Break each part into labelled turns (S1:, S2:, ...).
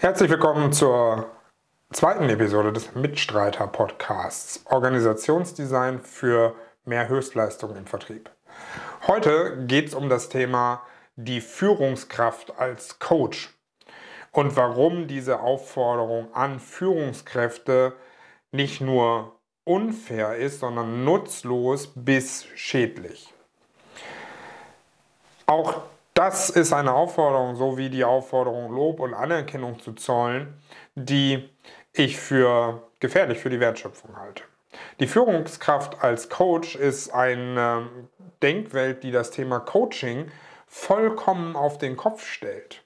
S1: Herzlich willkommen zur zweiten Episode des Mitstreiter-Podcasts Organisationsdesign für mehr Höchstleistung im Vertrieb. Heute geht es um das Thema die Führungskraft als Coach und warum diese Aufforderung an Führungskräfte nicht nur unfair ist, sondern nutzlos bis schädlich. Auch das ist eine Aufforderung, so wie die Aufforderung, Lob und Anerkennung zu zollen, die ich für gefährlich für die Wertschöpfung halte. Die Führungskraft als Coach ist eine Denkwelt, die das Thema Coaching vollkommen auf den Kopf stellt.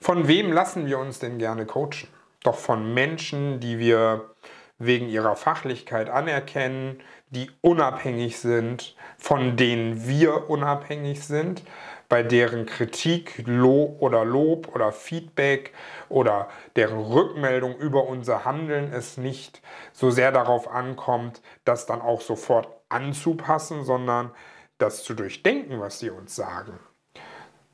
S1: Von wem lassen wir uns denn gerne coachen? Doch von Menschen, die wir wegen ihrer Fachlichkeit anerkennen, die unabhängig sind, von denen wir unabhängig sind, bei deren Kritik Lob oder Lob oder Feedback oder deren Rückmeldung über unser Handeln es nicht so sehr darauf ankommt, das dann auch sofort anzupassen, sondern das zu durchdenken, was sie uns sagen.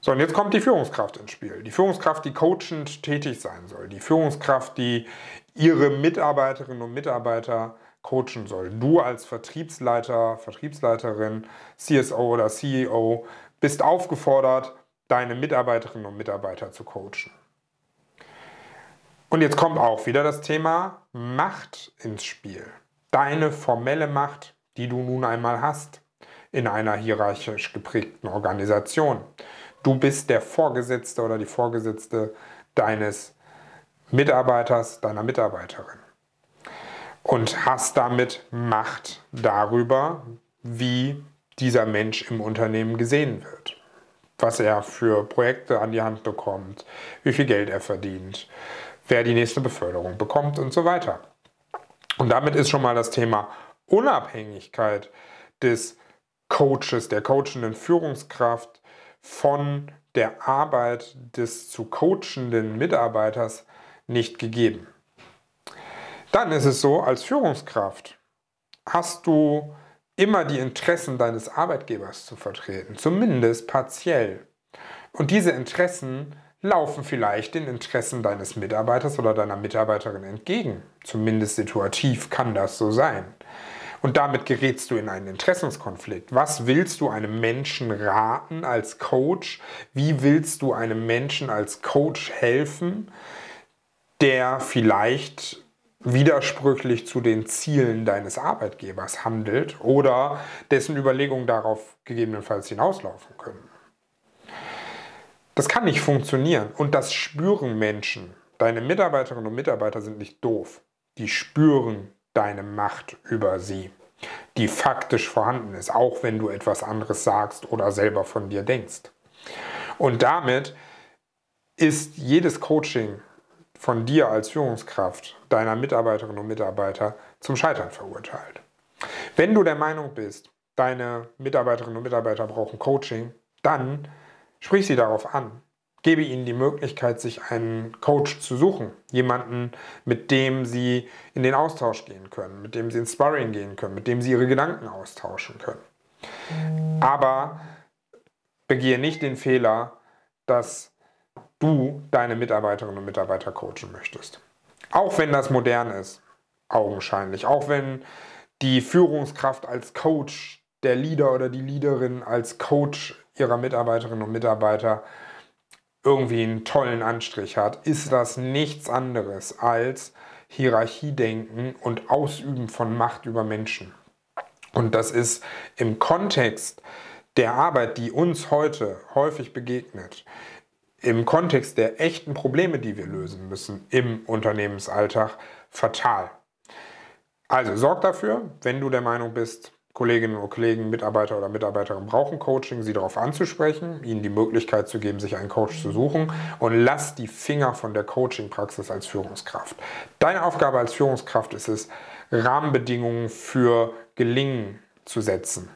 S1: So, und jetzt kommt die Führungskraft ins Spiel. Die Führungskraft, die coachend tätig sein soll. Die Führungskraft, die ihre Mitarbeiterinnen und Mitarbeiter coachen soll. Du als Vertriebsleiter, Vertriebsleiterin, CSO oder CEO bist aufgefordert, deine Mitarbeiterinnen und Mitarbeiter zu coachen. Und jetzt kommt auch wieder das Thema Macht ins Spiel. Deine formelle Macht, die du nun einmal hast in einer hierarchisch geprägten Organisation. Du bist der Vorgesetzte oder die Vorgesetzte deines Mitarbeiters, deiner Mitarbeiterin. Und hast damit Macht darüber, wie dieser Mensch im Unternehmen gesehen wird. Was er für Projekte an die Hand bekommt, wie viel Geld er verdient, wer die nächste Beförderung bekommt und so weiter. Und damit ist schon mal das Thema Unabhängigkeit des Coaches, der coachenden Führungskraft von der Arbeit des zu coachenden Mitarbeiters nicht gegeben. Dann ist es so, als Führungskraft hast du immer die Interessen deines Arbeitgebers zu vertreten, zumindest partiell. Und diese Interessen laufen vielleicht den Interessen deines Mitarbeiters oder deiner Mitarbeiterin entgegen. Zumindest situativ kann das so sein. Und damit gerätst du in einen Interessenskonflikt. Was willst du einem Menschen raten als Coach? Wie willst du einem Menschen als Coach helfen, der vielleicht widersprüchlich zu den Zielen deines Arbeitgebers handelt oder dessen Überlegungen darauf gegebenenfalls hinauslaufen können. Das kann nicht funktionieren und das spüren Menschen. Deine Mitarbeiterinnen und Mitarbeiter sind nicht doof. Die spüren deine Macht über sie, die faktisch vorhanden ist, auch wenn du etwas anderes sagst oder selber von dir denkst. Und damit ist jedes Coaching von dir als Führungskraft, deiner Mitarbeiterinnen und Mitarbeiter zum Scheitern verurteilt. Wenn du der Meinung bist, deine Mitarbeiterinnen und Mitarbeiter brauchen Coaching, dann sprich sie darauf an. Gebe ihnen die Möglichkeit, sich einen Coach zu suchen. Jemanden, mit dem sie in den Austausch gehen können, mit dem sie ins Sparring gehen können, mit dem sie ihre Gedanken austauschen können. Aber begehe nicht den Fehler, dass du deine Mitarbeiterinnen und Mitarbeiter coachen möchtest. Auch wenn das modern ist, augenscheinlich, auch wenn die Führungskraft als Coach, der Leader oder die Leaderin als Coach ihrer Mitarbeiterinnen und Mitarbeiter irgendwie einen tollen Anstrich hat, ist das nichts anderes als Hierarchiedenken und Ausüben von Macht über Menschen. Und das ist im Kontext der Arbeit, die uns heute häufig begegnet, im Kontext der echten Probleme, die wir lösen müssen im Unternehmensalltag, fatal. Also sorg dafür, wenn du der Meinung bist, Kolleginnen und Kollegen, Mitarbeiter oder Mitarbeiterinnen brauchen Coaching, sie darauf anzusprechen, ihnen die Möglichkeit zu geben, sich einen Coach zu suchen und lass die Finger von der Coaching-Praxis als Führungskraft. Deine Aufgabe als Führungskraft ist es, Rahmenbedingungen für Gelingen zu setzen.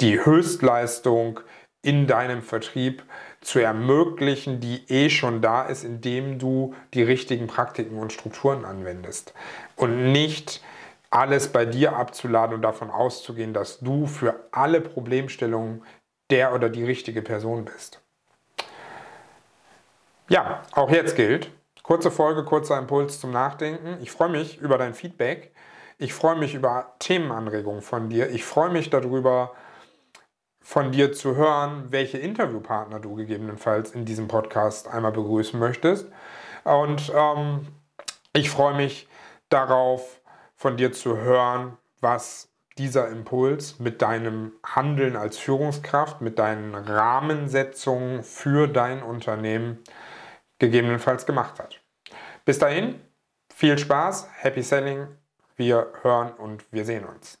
S1: Die Höchstleistung in deinem Vertrieb zu ermöglichen, die eh schon da ist, indem du die richtigen Praktiken und Strukturen anwendest. Und nicht alles bei dir abzuladen und davon auszugehen, dass du für alle Problemstellungen der oder die richtige Person bist. Ja, auch jetzt gilt, Kurze Folge, kurzer Impuls zum Nachdenken. Ich freue mich über dein Feedback. Ich freue mich über Themenanregungen von dir. Ich freue mich darüber, von dir zu hören, welche Interviewpartner du gegebenenfalls in diesem Podcast einmal begrüßen möchtest. Und ähm, ich freue mich darauf, von dir zu hören, was dieser Impuls mit deinem Handeln als Führungskraft, mit deinen Rahmensetzungen für dein Unternehmen gegebenenfalls gemacht hat. Bis dahin, viel Spaß, happy selling, wir hören und wir sehen uns.